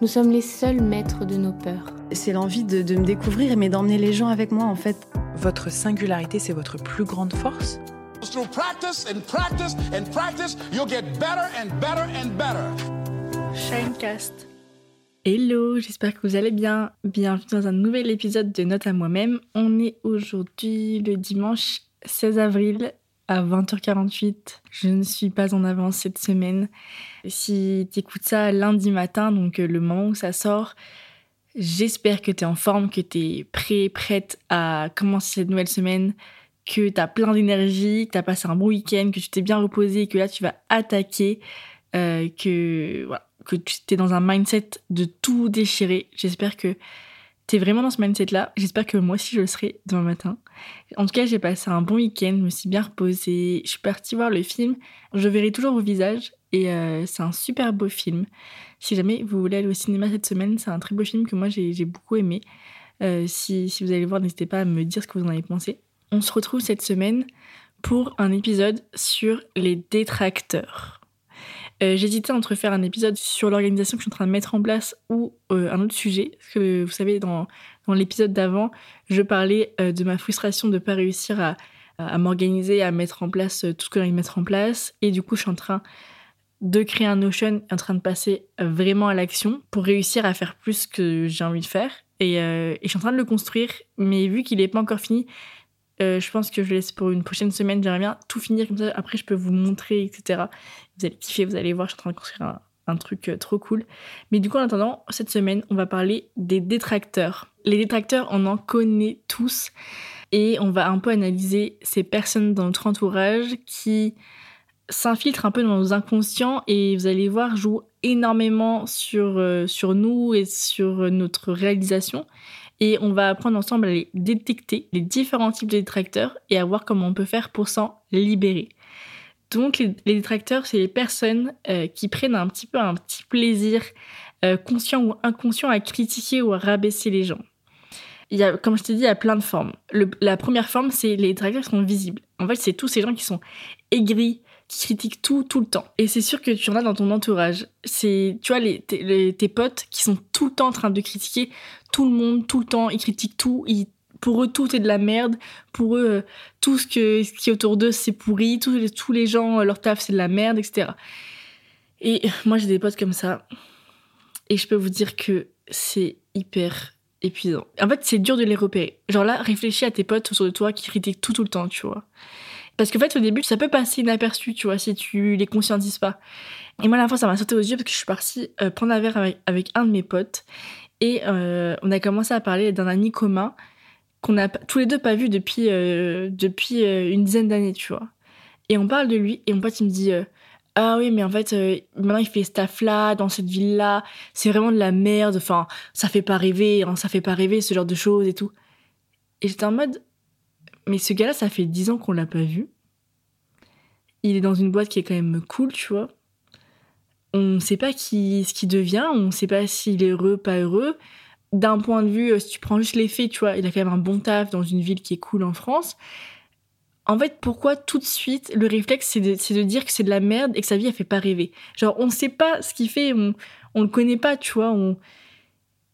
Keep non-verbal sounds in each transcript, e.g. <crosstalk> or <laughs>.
nous sommes les seuls maîtres de nos peurs. C'est l'envie de, de me découvrir, mais d'emmener les gens avec moi en fait. Votre singularité, c'est votre plus grande force? Through practice and practice and practice, you'll get better and better and better. Shinecast. Hello, j'espère que vous allez bien. Bienvenue dans un nouvel épisode de Note à moi-même. On est aujourd'hui le dimanche 16 avril à 20h48. Je ne suis pas en avance cette semaine. Si tu écoutes ça lundi matin, donc euh, le moment où ça sort, j'espère que tu es en forme, que tu es prêt, prête à commencer cette nouvelle semaine, que tu as plein d'énergie, que tu as passé un bon week-end, que tu t'es bien reposé que là tu vas attaquer, euh, que, que tu es dans un mindset de tout déchirer. J'espère que es vraiment dans ce mindset-là. J'espère que moi aussi je le serai demain matin. En tout cas, j'ai passé un bon week-end, je me suis bien reposée. Je suis partie voir le film. Je verrai toujours vos visages et euh, c'est un super beau film. Si jamais vous voulez aller au cinéma cette semaine, c'est un très beau film que moi j'ai beaucoup aimé. Euh, si, vous allez le voir, n'hésitez pas à me dire ce que vous en avez pensé. On se retrouve cette semaine pour un épisode sur les détracteurs. Euh, J'hésitais entre faire un épisode sur l'organisation que je suis en train de mettre en place ou euh, un autre sujet. Parce que vous savez, dans, dans l'épisode d'avant, je parlais euh, de ma frustration de ne pas réussir à, m'organiser, à mettre en place tout ce que j'ai envie de mettre en place. Et du coup, je suis en train de créer un Notion, en train de passer vraiment à l'action pour réussir à faire plus que j'ai envie de faire. Et je suis en train de le construire, mais vu qu'il n'est pas encore fini, euh, je pense que je laisse pour une prochaine semaine. J'aimerais bien tout finir comme ça. Après, je peux vous montrer, etc. Vous allez kiffer, vous allez voir. Je suis en train de construire un, truc euh, trop cool. Mais du coup, en attendant, cette semaine, on va parler des détracteurs. Les détracteurs, on en connaît tous. Et on va un peu analyser ces personnes dans notre entourage qui s'infiltrent un peu dans nos inconscients et vous allez voir, jouent énormément sur, euh, sur nous et sur notre réalisation et on va apprendre ensemble à les détecter, les différents types de détracteurs et à voir comment on peut faire pour s'en libérer. Donc les, détracteurs, c'est les personnes euh, qui prennent un petit peu un petit plaisir euh, conscient ou inconscient à critiquer ou à rabaisser les gens. Il y a, comme je t'ai dit, il y a plein de formes. La première forme, c'est les détracteurs qui sont visibles. En fait, c'est tous ces gens qui sont aigris, qui critiquent tout, tout le temps. Et c'est sûr que tu en as dans ton entourage. C'est, tu vois, les, tes, potes qui sont tout le temps en train de critiquer tout le monde, tout le temps. Ils critiquent tout. Ils, pour eux, tout est de la merde. Pour eux, euh, tout ce, que, qui est autour d'eux, c'est pourri. Tous les, tous les gens, euh, leur taf, c'est de la merde, etc. Et <laughs> moi, j'ai des potes comme ça. Et je peux vous dire que c'est hyper épuisant. En fait, c'est dur de les repérer. Genre là, réfléchis à tes potes autour de toi qui critiquent tout tout le temps, tu vois. Parce qu'en fait, au début, ça peut passer inaperçu, tu vois, si tu les conscientises pas. Et moi, la fois, ça m'a sauté aux yeux parce que je suis partie euh, prendre un verre avec, un de mes potes. Et euh, on a commencé à parler d'un ami commun qu'on a tous les deux pas vu depuis, euh, depuis une dizaine d'années, tu vois. Et on parle de lui, et mon pote, il me dit... ah oui, mais en fait, maintenant il fait ce taf-là, dans cette ville-là, c'est vraiment de la merde, enfin, ça fait pas rêver, hein, ça fait pas rêver, ce genre de choses et tout. Et j'étais en mode, mais ce gars-là, ça fait 10 ans qu'on l'a pas vu. Il est dans une boîte qui est quand même cool, tu vois. On sait pas qui, ce qu'il devient, on sait pas s'il est heureux, pas heureux. D'un point de vue, euh, si tu prends juste les faits, tu vois, il a quand même un bon taf dans une ville qui est cool en France. En fait, pourquoi tout de suite le réflexe c'est de, dire que c'est de la merde et que sa vie elle fait pas rêver? Genre, on sait pas ce qu'il fait, on, on le connaît pas, tu vois. On...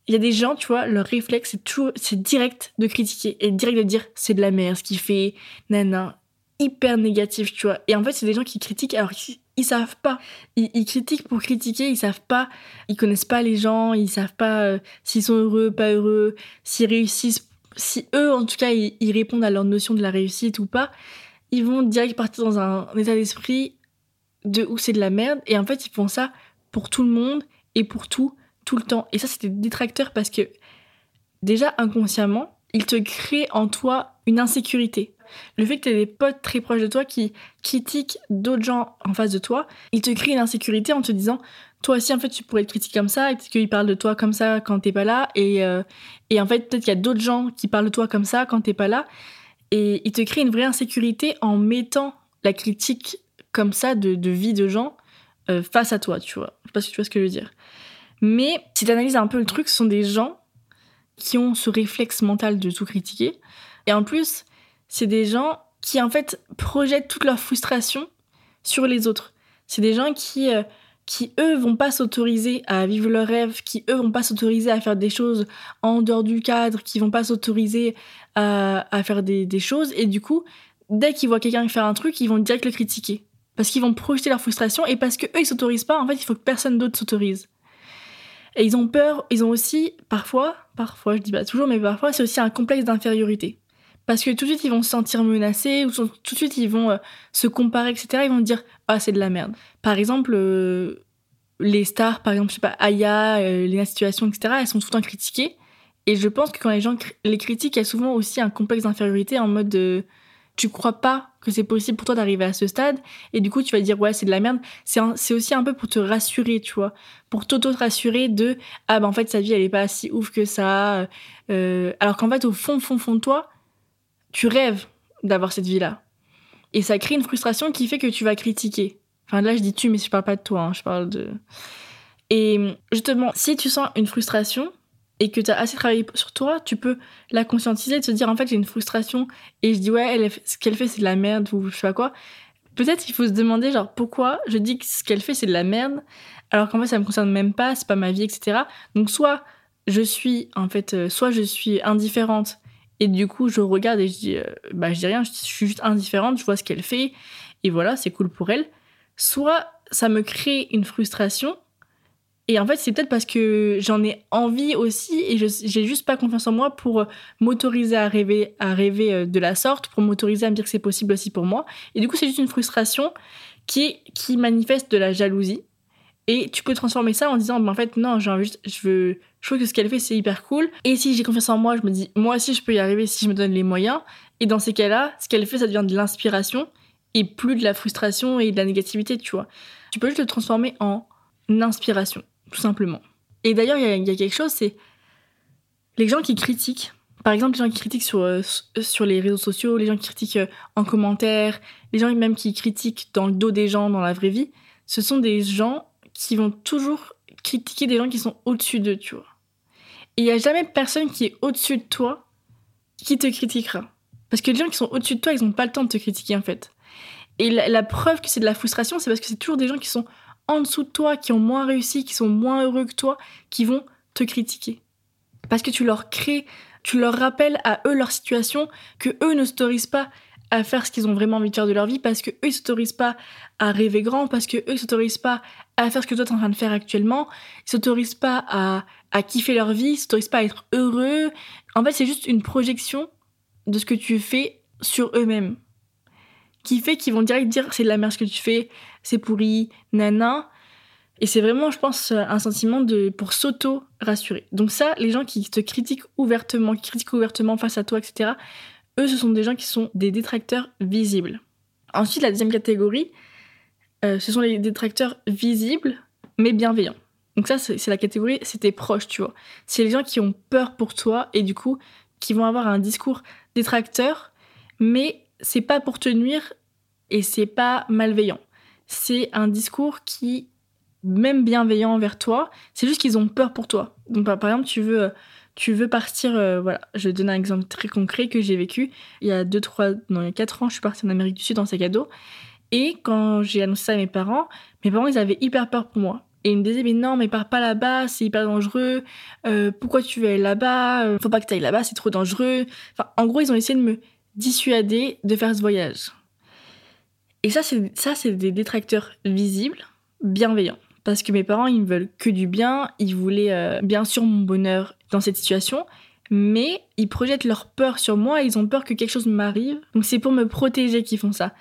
Il y a des gens, tu vois, leur réflexe c'est toujours, c'est direct de critiquer et direct de dire c'est de la merde ce qu'il fait, nana, hyper négatif, tu vois. Et en fait, c'est des gens qui critiquent alors qu'ils ils savent pas. Ils, critiquent pour critiquer, ils savent pas, ils connaissent pas les gens, ils savent pas euh, s'ils sont heureux, pas heureux, s'ils réussissent si eux, en tout cas, ils, répondent à leur notion de la réussite ou pas, ils vont direct partir dans un, état d'esprit de où c'est de la merde. Et en fait, ils font ça pour tout le monde et pour tout, tout le temps. Et ça, c'était détracteur parce que déjà, inconsciemment, ils te créent en toi une insécurité. Le fait que tu des potes très proches de toi qui critiquent d'autres gens en face de toi, ils te créent une insécurité en te disant toi aussi, en fait, tu pourrais être critiqué comme ça, et qu'ils parlent de toi comme ça quand t'es pas là, et, euh, et en fait, peut-être qu'il y a d'autres gens qui parlent de toi comme ça quand t'es pas là, et ils te créent une vraie insécurité en mettant la critique comme ça de, de vie de gens euh, face à toi, tu vois. Je sais pas si tu vois ce que je veux dire. Mais si tu analyses un peu le truc, ce sont des gens qui ont ce réflexe mental de tout critiquer. Et en plus, c'est des gens qui, en fait, projettent toute leur frustration sur les autres. C'est des gens qui, euh, qui, eux, vont pas s'autoriser à vivre leurs rêves, qui, eux, vont pas s'autoriser à faire des choses en dehors du cadre, qui vont pas s'autoriser à, faire des, des choses. Et du coup, dès qu'ils voient quelqu'un faire un truc, ils vont direct le critiquer. Parce qu'ils vont projeter leur frustration et parce que eux, ils s'autorisent pas, en fait, il faut que personne d'autre s'autorise. Et ils ont peur, ils ont aussi, parfois, parfois, je dis pas toujours, mais parfois, c'est aussi un complexe d'infériorité. Parce que tout de suite, ils vont se sentir menacés, ou tout de suite, ils vont euh, se comparer, etc. Ils vont dire, ah, c'est de la merde. Par exemple, euh, les stars, par exemple, je sais pas, Aya, euh, Lena Situation, etc., elles sont temps critiquées. Et je pense que quand les gens les critiquent, il y a souvent aussi un complexe d'infériorité en mode, euh, tu crois pas que c'est possible pour toi d'arriver à ce stade, et du coup, tu vas dire, ouais, c'est de la merde. C'est aussi un peu pour te rassurer, tu vois. Pour t'auto-rassurer de, ah, bah, en fait, sa vie, elle est pas si ouf que ça. Euh, alors qu'en fait, au fond, fond, fond de toi, tu rêves d'avoir cette vie-là. Et ça crée une frustration qui fait que tu vas critiquer. Enfin, là, je dis tu, mais je parle pas de toi, hein, je parle de. Et justement, si tu sens une frustration et que tu as assez travaillé sur toi, tu peux la conscientiser, te dire en fait, j'ai une frustration et je dis ouais, elle, ce qu'elle fait, c'est de la merde ou je sais pas quoi. Peut-être qu'il faut se demander, genre, pourquoi je dis que ce qu'elle fait, c'est de la merde, alors qu'en fait, ça me concerne même pas, c'est pas ma vie, etc. Donc, soit je suis, en fait, euh, soit je suis indifférente et du coup, je regarde et je dis, euh, bah, je dis rien, je suis juste indifférente, je vois ce qu'elle fait, et voilà, c'est cool pour elle. Soit ça me crée une frustration, et en fait, c'est peut-être parce que j'en ai envie aussi, et j'ai juste pas confiance en moi pour euh, m'autoriser à rêver, à rêver euh, de la sorte, pour m'autoriser à me dire que c'est possible aussi pour moi. Et du coup, c'est juste une frustration qui, qui manifeste de la jalousie. Et tu peux transformer ça en disant, bah, en fait, non, j'ai envie je veux, je trouve que ce qu'elle fait, c'est hyper cool. Et si j'ai confiance en moi, je me dis, moi aussi, je peux y arriver si je me donne les moyens. Et dans ces cas-là, ce qu'elle fait, ça devient de l'inspiration et plus de la frustration et de la négativité, tu vois. Tu peux juste le transformer en inspiration, tout simplement. Et d'ailleurs, il y, y a quelque chose, c'est les gens qui critiquent, par exemple, les gens qui critiquent sur, euh, sur les réseaux sociaux, les gens qui critiquent euh, en commentaire, les gens même qui critiquent dans le dos des gens dans la vraie vie, ce sont des gens qui vont toujours critiquer des gens qui sont au-dessus d'eux, tu vois. Et il n'y a jamais personne qui est au-dessus de toi qui te critiquera. Parce que les gens qui sont au-dessus de toi, ils n'ont pas le temps de te critiquer, en fait. Et la preuve que c'est de la frustration, c'est parce que c'est toujours des gens qui sont en dessous de toi, qui ont moins réussi, qui sont moins heureux que toi, qui vont te critiquer. Parce que tu leur crées, tu leur rappelles à eux leur situation, que eux ne s'autorisent pas à faire ce qu'ils ont vraiment envie de faire de leur vie, parce que eux s'autorisent pas à rêver grand, parce que eux s'autorisent pas à faire ce que toi t'es en train de faire actuellement, ils s'autorisent pas à, à kiffer leur vie, ils s'autorisent pas à être heureux. En fait, c'est juste une projection de ce que tu fais sur eux-mêmes. Qui fait qu'ils vont direct dire c'est de la merde ce que tu fais, c'est pourri, nana. Et c'est vraiment, je pense, un sentiment de pour s'auto-rassurer. Donc ça, les gens qui te critiquent ouvertement, qui critiquent ouvertement face à toi, etc., eux, ce sont des gens qui sont des détracteurs visibles. Ensuite, la deuxième catégorie, euh, ce sont les détracteurs visibles, mais bienveillants. Donc ça, c'est la catégorie, c'est tes proches, tu vois. C'est les gens qui ont peur pour toi et du coup, qui vont avoir un discours détracteur, mais c'est pas pour te nuire et c'est pas malveillant. C'est un discours qui, même bienveillant envers toi, c'est juste qu'ils ont peur pour toi. Donc par exemple, tu veux, tu veux partir, euh, voilà, je vais donner un exemple très concret que j'ai vécu. Il y a 2, 3, non, il y a 4 ans, je suis partie en Amérique du Sud en sac à dos. Et quand j'ai annoncé ça à mes parents, mes parents, ils avaient hyper peur pour moi. Et ils me disaient, mais non, mais pars pas là-bas, c'est hyper dangereux. Euh, pourquoi tu veux aller là-bas? Euh, Faut pas que tu ailles là-bas, c'est trop dangereux. Enfin, en gros, ils ont essayé de me dissuader de faire ce voyage. Et ça, c'est des détracteurs visibles, bienveillants. Parce que mes parents, ils me veulent que du bien. Ils voulaient euh, bien sûr mon bonheur dans cette situation. Mais ils projettent leur peur sur moi. Ils ont peur que quelque chose m'arrive. Donc c'est pour me protéger qu'ils font ça.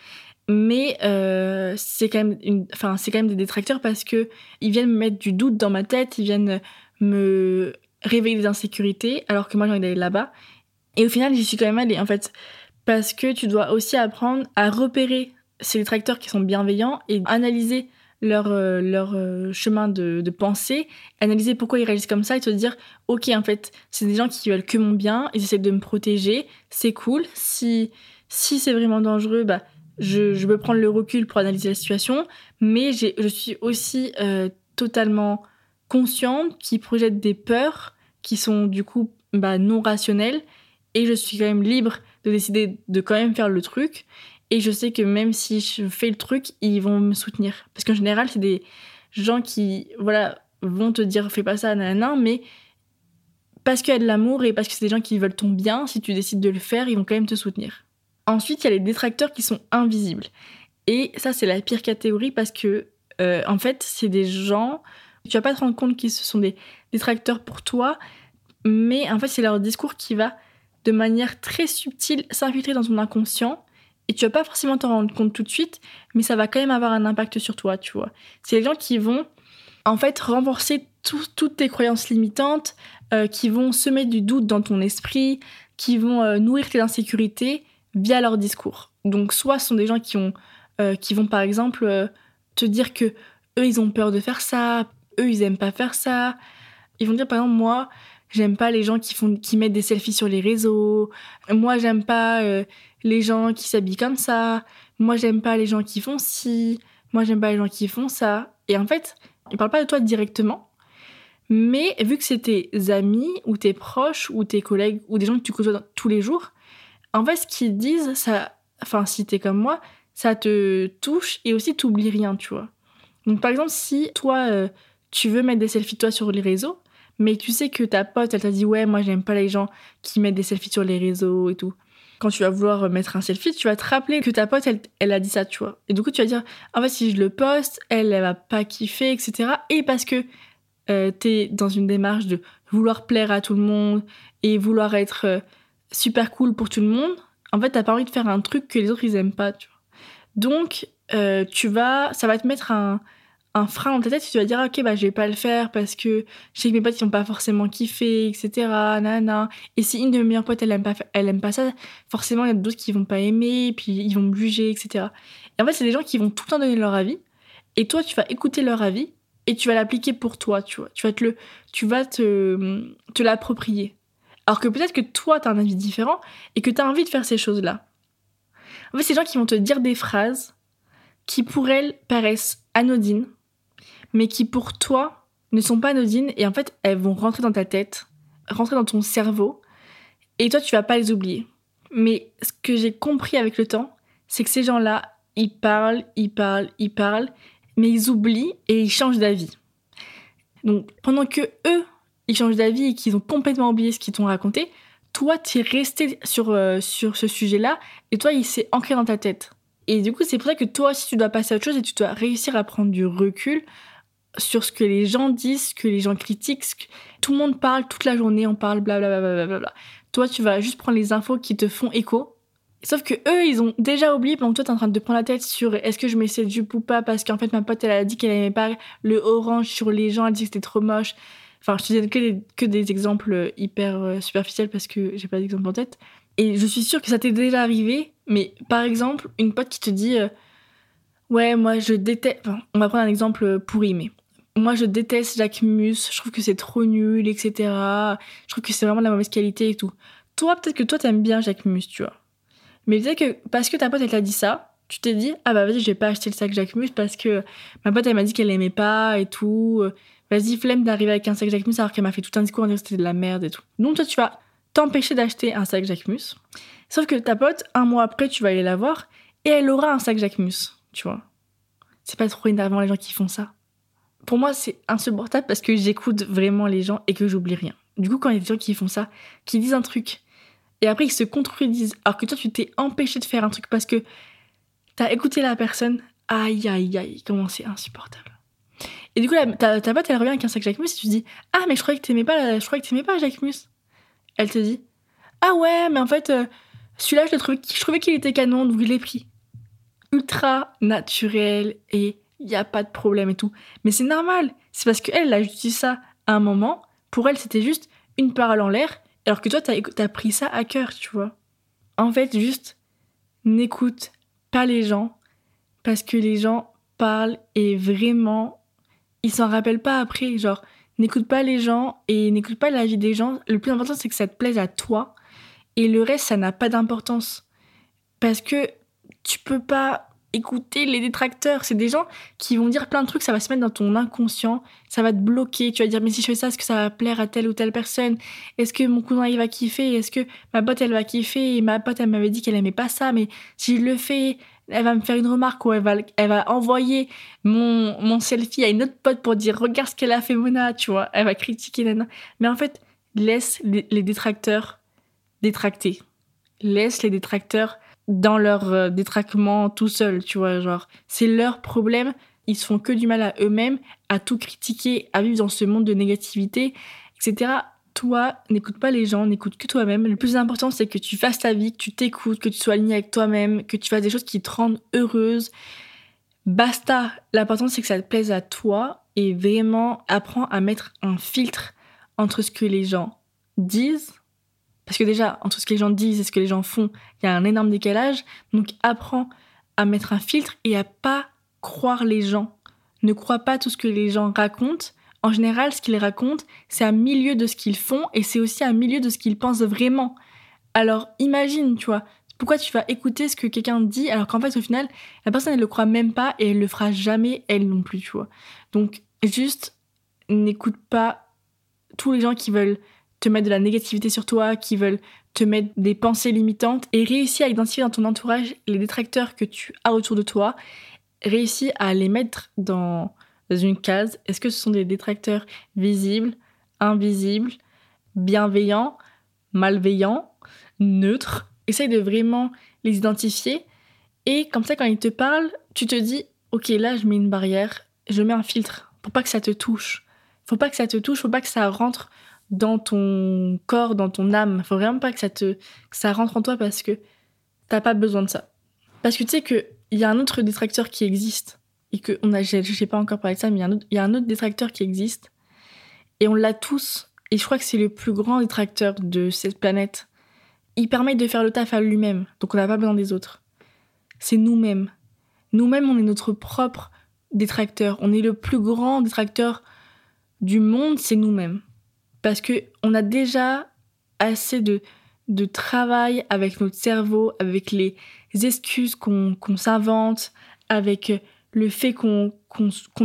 Mais euh, c'est quand même, quand même des détracteurs parce que ils viennent me mettre du doute dans ma tête. Ils viennent me réveiller des insécurités alors que moi j'ai envie d'aller là-bas. Et au final, j'y suis quand même allée en fait parce que tu dois aussi apprendre à repérer ces détracteurs qui sont bienveillants et analyser leur, euh, leur euh, chemin de, pensée, analyser pourquoi ils réagissent comme ça et te dire, ok, en fait, c'est des gens qui veulent que mon bien, ils essaient de me protéger, c'est cool. Si, si c'est vraiment dangereux, bah, je, je peux prendre le recul pour analyser la situation, mais je suis aussi euh, totalement consciente qu'ils projettent des peurs qui sont du coup bah, non rationnelles, et je suis quand même libre de décider de quand même faire le truc. Et je sais que même si je fais le truc, ils vont me soutenir. Parce qu'en général, c'est des gens qui, voilà, vont te dire fais pas ça, nanana, mais parce qu'il y a de l'amour et parce que c'est des gens qui veulent ton bien, si tu décides de le faire, ils vont quand même te soutenir. Ensuite, il y a les détracteurs qui sont invisibles. Et ça, c'est la pire catégorie parce que, euh, en fait, c'est des gens. Tu vas pas te rendre compte qu'ils sont des détracteurs pour toi, mais en fait, c'est leur discours qui va, de manière très subtile, s'infiltrer dans ton inconscient. Et tu vas pas forcément t'en rendre compte tout de suite, mais ça va quand même avoir un impact sur toi, tu vois. C'est les gens qui vont, en fait, renforcer tout- toutes tes croyances limitantes, euh, qui vont semer du doute dans ton esprit, qui vont euh, nourrir tes insécurités via leur discours. Donc, soit ce sont des gens qui, ont, euh, qui vont, par exemple, te dire que eux, ils ont peur de faire ça, eux, ils aiment pas faire ça. Ils vont dire, par exemple, moi, j'aime pas les gens qui, font, qui mettent des selfies sur les réseaux. Moi, j'aime pas euh, les gens qui s'habillent comme ça. Moi, j'aime pas les gens qui font ci. Moi, j'aime pas les gens qui font ça. Et en fait, ils parlent pas de toi directement. Mais vu que c'est tes amis ou tes proches ou tes collègues ou des gens que tu côtoies tous les jours, en fait, ce qu'ils disent, ça, enfin, si t'es comme moi, ça te touche et aussi t'oublies rien, tu vois. Donc, par exemple, si toi, euh, tu veux mettre des selfies toi sur les réseaux, mais tu sais que ta pote, elle t'a dit, ouais, moi, j'aime pas les gens qui mettent des selfies sur les réseaux et tout. Quand tu vas vouloir mettre un selfie, tu vas te rappeler que ta pote, elle, elle a dit ça, tu vois. Et du coup, tu vas dire, en fait, si je le poste, elle, elle va pas kiffer, etc. Et parce que euh, t'es dans une démarche de vouloir plaire à tout le monde et vouloir être euh, super cool pour tout le monde, en fait, t'as pas envie de faire un truc que les autres, ils aiment pas, tu vois. Donc, euh, tu vas, ça va te mettre un, un frein dans ta tête tu vas dire, ok, bah, je vais pas le faire parce que je sais que mes potes, ils ont pas forcément kiffé, etc. Nana. Et si une de mes meilleures potes, elle aime pas, elle aime pas ça, forcément, il y a d'autres qui vont pas aimer, puis ils vont me juger, etc. Et en fait, c'est des gens qui vont tout le temps donner leur avis. Et toi, tu vas écouter leur avis et tu vas l'appliquer pour toi, tu vois. Tu vas te le, tu vas te, te l'approprier. Alors que peut-être que toi, tu as un avis différent et que tu as envie de faire ces choses-là. En fait, c'est des gens qui vont te dire des phrases qui, pour elles, paraissent anodines, mais qui, pour toi, ne sont pas anodines et en fait, elles vont rentrer dans ta tête, rentrer dans ton cerveau et toi, tu vas pas les oublier. Mais ce que j'ai compris avec le temps, c'est que ces gens-là, ils parlent, ils parlent, ils parlent, mais ils oublient et ils changent d'avis. Donc, pendant que eux, ils changent d'avis et qu'ils ont complètement oublié ce qu'ils t'ont raconté, toi, tu es resté sur, euh, sur ce sujet-là et toi, il s'est ancré dans ta tête. Et du coup, c'est pour ça que toi aussi, tu dois passer à autre chose et tu dois réussir à prendre du recul sur ce que les gens disent, ce que les gens critiquent. ce que- Tout le monde parle toute la journée, on parle blablabla. Bla bla toi, tu vas juste prendre les infos qui te font écho. Sauf que eux, ils ont déjà oublié pendant que toi, t'es en train de te prendre la tête sur est-ce que je mets cette jupe ou pas parce qu'en fait, ma pote, elle a dit qu'elle aimait pas le orange sur les gens, elle dit que c'était trop moche. Enfin, je te donne que des, que des exemples hyper euh, superficiels parce que j'ai pas d'exemple en tête. Et je suis sûre que ça t'est déjà arrivé, mais par exemple, une pote qui te dit euh, Ouais, moi je déteste. Enfin, on va prendre un exemple pourri, mais moi je déteste Jacques Mus, je trouve que c'est trop nul, etc. Je trouve que c'est vraiment de la mauvaise qualité et tout. Toi, peut-être que toi t'aimes bien Jacques Mus, tu vois. Mais peut-être que parce que ta pote elle t'a dit ça, tu t'es dit Ah bah vas-y, je vais pas acheter le sac Jacques Mus parce que ma pote elle m'a dit qu'elle aimait pas et tout. Vas-y, flemme d'arriver avec un sac Jacques Mus alors qu'elle m'a fait tout un discours en disant que c'était de la merde et tout. Donc toi tu vas t'empêcher d'acheter un sac Jacques Mus. Sauf que ta pote, un mois après, tu vas aller la voir et elle aura un sac Jacques Mus, tu vois. C'est pas trop énervant les gens qui font ça. Pour moi, c'est insupportable parce que j'écoute vraiment les gens et que j'oublie rien. Du coup, quand il y a des gens qui font ça, qui disent un truc et après ils se contredisent, alors que toi tu t'es empêché de faire un truc parce que t'as écouté la personne, aïe aïe aïe, comment c'est insupportable. Et du coup, ta, ta pote elle revient avec un sac Jacques Mus et tu dis Ah, mais je croyais que t'aimais pas, je pas Jacques Mus. Elle te dit Ah ouais, mais en fait, euh, celui-là, je, je trouvais qu'il était canon, donc je l'ai pris. Ultra naturel et il n'y a pas de problème et tout. Mais c'est normal, c'est parce qu'elle, elle a juste dit ça à un moment. Pour elle, c'était juste une parole en l'air, alors que toi, t'as as pris ça à cœur, tu vois. En fait, juste n'écoute pas les gens, parce que les gens parlent et vraiment, ils s'en rappellent pas après. Genre, n'écoute pas les gens et n'écoute pas la vie des gens. Le plus important, c'est que ça te plaise à toi. Et le reste, ça n'a pas d'importance. Parce que tu peux pas écouter les détracteurs. C'est des gens qui vont dire plein de trucs, ça va se mettre dans ton inconscient, ça va te bloquer. Tu vas dire, mais si je fais ça, est-ce que ça va plaire à telle ou telle personne? Est-ce que mon cousin il va kiffer? Est-ce que ma pote elle va kiffer? Et ma pote elle m'avait dit qu'elle aimait pas ça, mais si je le fais, elle va me faire une remarque ou elle va, elle va envoyer mon, mon selfie à une autre pote pour dire, regarde ce qu'elle a fait Mona, tu vois. Elle va critiquer Nana. Mais en fait, laisse les, les détracteurs détracter. Laisse les détracteurs dans leur euh, détraquement tout seul, tu vois, genre, c'est leur problème, ils se font que du mal à eux-mêmes, à tout critiquer, à vivre dans ce monde de négativité, etc. Toi, n'écoute pas les gens, n'écoute que toi-même. Le plus important, c'est que tu fasses ta vie, que tu t'écoutes, que tu sois aligné avec toi-même, que tu fasses des choses qui te rendent heureuse. Basta. L'important, c'est que ça te plaise à toi et vraiment apprends à mettre un filtre entre ce que les gens disent parce que déjà, entre ce que les gens disent et ce que les gens font, il y a un énorme décalage. Donc apprends à mettre un filtre et à pas croire les gens. Ne crois pas tout ce que les gens racontent. En général, ce qu'ils racontent, c'est un milieu de ce qu'ils font et c'est aussi un milieu de ce qu'ils pensent vraiment. Alors imagine, tu vois, pourquoi tu vas écouter ce que quelqu'un dit alors qu'en fait, au final, la personne, elle le croit même pas et elle le fera jamais, elle non plus, tu vois. Donc, juste, n'écoute pas tous les gens qui veulent te mettre de la négativité sur toi, qui veulent te mettre des pensées limitantes et réussis à identifier dans ton entourage les détracteurs que tu as autour de toi, réussis à les mettre dans une case. Est-ce que ce sont des détracteurs visibles, invisibles, bienveillants, malveillants, neutres? Essaye de vraiment les identifier et comme ça quand ils te parlent, tu te dis OK, là je mets une barrière, je mets un filtre pour pas que ça te touche. Faut pas que ça te touche, faut pas que ça rentre dans ton corps, dans ton âme. Faut vraiment pas que ça rentre en toi parce que t'as pas besoin de ça. Parce que tu sais que il y a un autre détracteur qui existe et que on a, j'ai pas encore parlé de ça, mais il y, a un autre détracteur qui existe et on l'a tous. Et je crois que c'est le plus grand détracteur de cette planète. Il permet de faire le taf à lui-même, donc on n'a pas besoin des autres. C'est nous-mêmes. Nous-mêmes, on est notre propre détracteur. On est le plus grand détracteur du monde, c'est nous-mêmes parce que on a déjà assez de, de travail avec notre cerveau, avec les excuses qu'on s'invente, avec le fait qu'on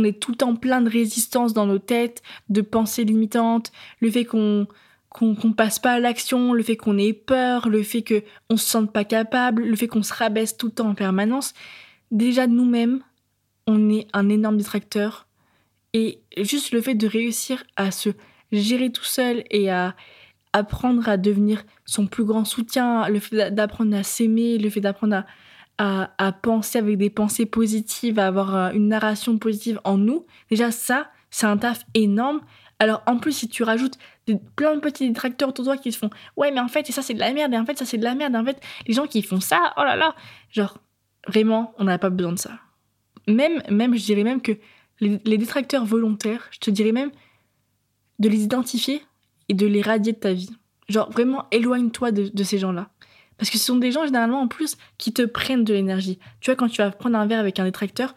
est tout le temps plein de résistance dans nos têtes, de pensées limitantes, le fait qu'on qu'on passe pas à l'action, le fait qu'on ait peur, le fait qu'on se sente pas capable, le fait qu'on se rabaisse tout le temps en permanence. Déjà nous-mêmes, on est un énorme distracteur. Et juste le fait de réussir à se gérer tout seul et à apprendre à devenir son plus grand soutien, le fait d'apprendre à s'aimer, le fait d'apprendre à, à, penser avec des pensées positives, à avoir euh, une narration positive en nous, déjà ça, c'est un taf énorme. Alors en plus, si tu rajoutes plein de petits détracteurs autour de toi qui se font ouais mais en fait ça c'est de la merde et en fait ça c'est de la merde et en fait les gens qui font ça oh là là genre vraiment on n'a pas besoin de ça même même je dirais même que les détracteurs volontaires je te dirais même de les identifier et de les radier de ta vie. Genre vraiment éloigne-toi de, ces gens-là. Parce que ce sont des gens généralement en plus qui te prennent de l'énergie. Tu vois, quand tu vas prendre un verre avec un détracteur,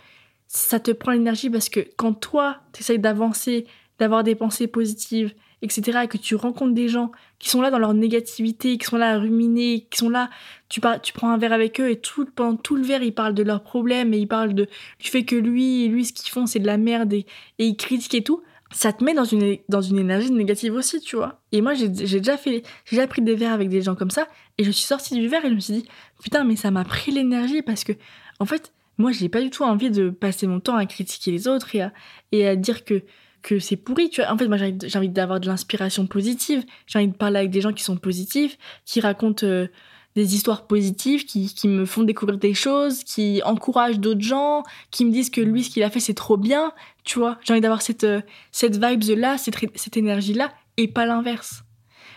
ça te prend l'énergie parce que quand toi, tu essayes d'avancer, d'avoir des pensées positives, etc., et que tu rencontres des gens qui sont là dans leur négativité, qui sont là à ruminer, qui sont là, tu, prends un verre avec eux et tout, pendant tout le verre, ils parlent de leurs problèmes et ils parlent de, du fait que lui, lui, ce qu'ils font, c'est de la merde et, et ils critiquent et tout ça te met dans une, dans une énergie négative aussi, tu vois. Et moi, j'ai déjà fait, j'ai déjà pris des verres avec des gens comme ça, et je suis sortie du verre et je me suis dit, putain, mais ça m'a pris l'énergie parce que, en fait, moi, j'ai pas du tout envie de passer mon temps à critiquer les autres et à, et à dire que, que c'est pourri, tu vois. En fait, moi, j'ai envie d'avoir de l'inspiration positive, j'ai envie de parler avec des gens qui sont positifs, qui racontent euh, des histoires positives qui, qui, me font découvrir des choses, qui encouragent d'autres gens, qui me disent que lui, ce qu'il a fait, c'est trop bien. Tu vois, j'ai envie d'avoir cette, euh, cette vibes-là, cette, cette énergie-là, et pas l'inverse.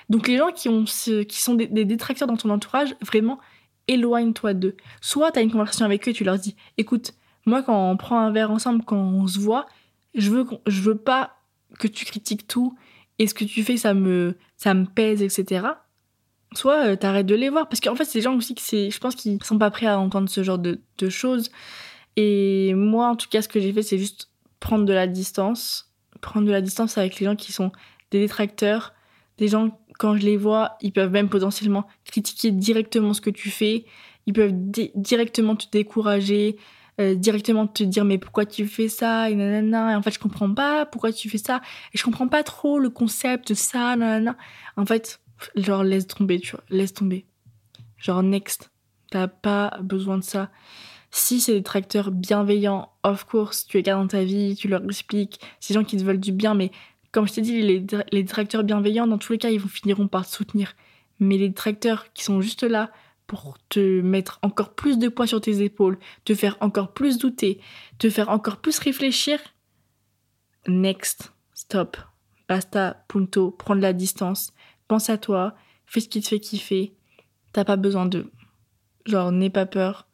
Donc les gens qui, ont qui sont des, détracteurs dans ton entourage, vraiment, éloigne-toi d'eux. Soit tu as une conversation avec eux et tu leur dis, écoute, moi quand on prend un verre ensemble, quand on se voit, je veux, je veux pas que tu critiques tout, et ce que tu fais, ça me, ça me pèse, etc soit euh, t'arrêtes de les voir parce qu'en fait ces gens aussi c'est je pense qu'ils sont pas prêts à entendre ce genre de, choses Et moi, en tout cas, ce que j'ai fait, c'est juste prendre de la distance. Prendre de la distance avec les gens qui sont des détracteurs. Des gens, quand je les vois, ils peuvent même potentiellement critiquer directement ce que tu fais. Ils peuvent directement te décourager, euh, directement te dire mais pourquoi tu fais ça? Et nanana. Et en fait, je comprends pas pourquoi tu fais ça. Et je comprends pas trop le concept de ça, nanana. En fait, genre, laisse tomber, tu vois. Laisse tomber. Genre, next. T'as pas besoin de ça. Si c'est des tracteurs bienveillants, of course, tu es gardes dans ta vie, tu leur expliques, c'est des gens qui te veulent du bien, mais comme je t'ai dit, les, les tracteurs bienveillants, dans tous les cas, ils finiront par te soutenir. Mais les tracteurs qui sont juste là pour te mettre encore plus de poids sur tes épaules, te faire encore plus douter, te faire encore plus réfléchir, next, stop, basta, punto, prends de la distance, pense à toi, fais ce qui te fait kiffer, t'as pas besoin de. Genre, n'aie pas peur,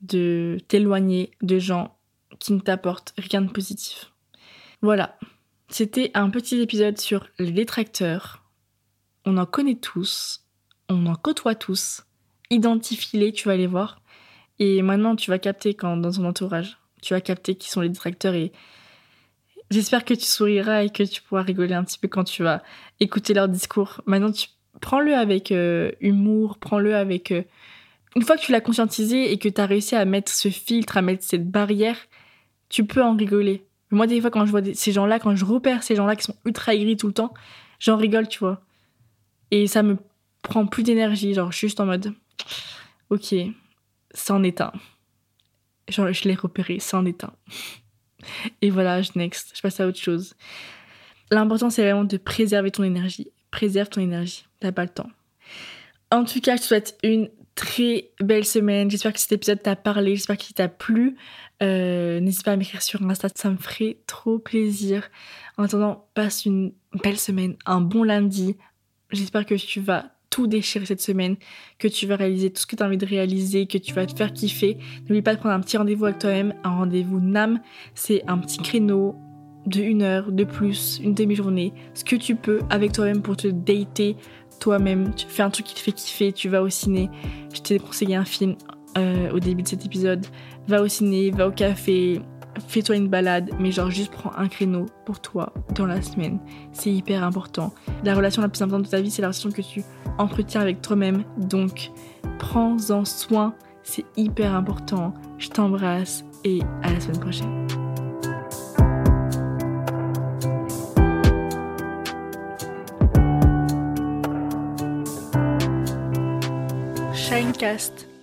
de t'éloigner de gens qui ne t'apportent rien de positif. Voilà, c'était un petit épisode sur les détracteurs. On en connaît tous, on en côtoie tous. Identifie-les, tu vas les voir. Et maintenant, tu vas capter dans ton entourage, tu vas capter qui sont les détracteurs et j'espère que tu souriras et que tu pourras rigoler un petit peu quand tu vas écouter leur discours. Maintenant, tu prends-le avec euh, humour, prends-le avec euh, une fois que tu l'as conscientisé et que tu as réussi à mettre ce filtre, à mettre cette barrière, tu peux en rigoler. Moi, des fois, quand je vois ces gens-là, quand je repère ces gens-là qui sont ultra aigris tout le temps, j'en rigole, tu vois. Et ça me prend plus d'énergie. Genre, juste en mode, ok, c'en est un. Genre, je l'ai repéré, c'en est un. Et voilà, je next, je passe à autre chose. L'important, c'est vraiment de préserver ton énergie. Préserve ton énergie, t'as pas le temps. En tout cas, je te souhaite une très belle semaine. J'espère que cet épisode t'a parlé, j'espère qu'il t'a plu. Euh, n'hésite pas à m'écrire sur Insta, ça me ferait trop plaisir. En attendant, passe une belle semaine, un bon lundi. J'espère que tu vas tout déchirer cette semaine, que tu vas réaliser tout ce que tu as envie de réaliser, que tu vas te faire kiffer. N'oublie pas de prendre un petit rendez-vous avec toi-même, un rendez-vous NAM. C'est un petit créneau de une heure, de plus, une demi-journée, ce que tu peux avec toi-même pour te dater, toi-même, tu fais un truc qui te fait kiffer, tu vas au ciné. Je t'ai conseillé un film euh, au début de cet épisode. Va au ciné, va au café, fais-toi une balade, mais genre juste prends un créneau pour toi dans la semaine. C'est hyper important. La relation la plus importante de ta vie, c'est la relation que tu entretiens avec toi-même. Donc, prends-en soin, c'est hyper important. Je t'embrasse et à la semaine prochaine. Shinecast.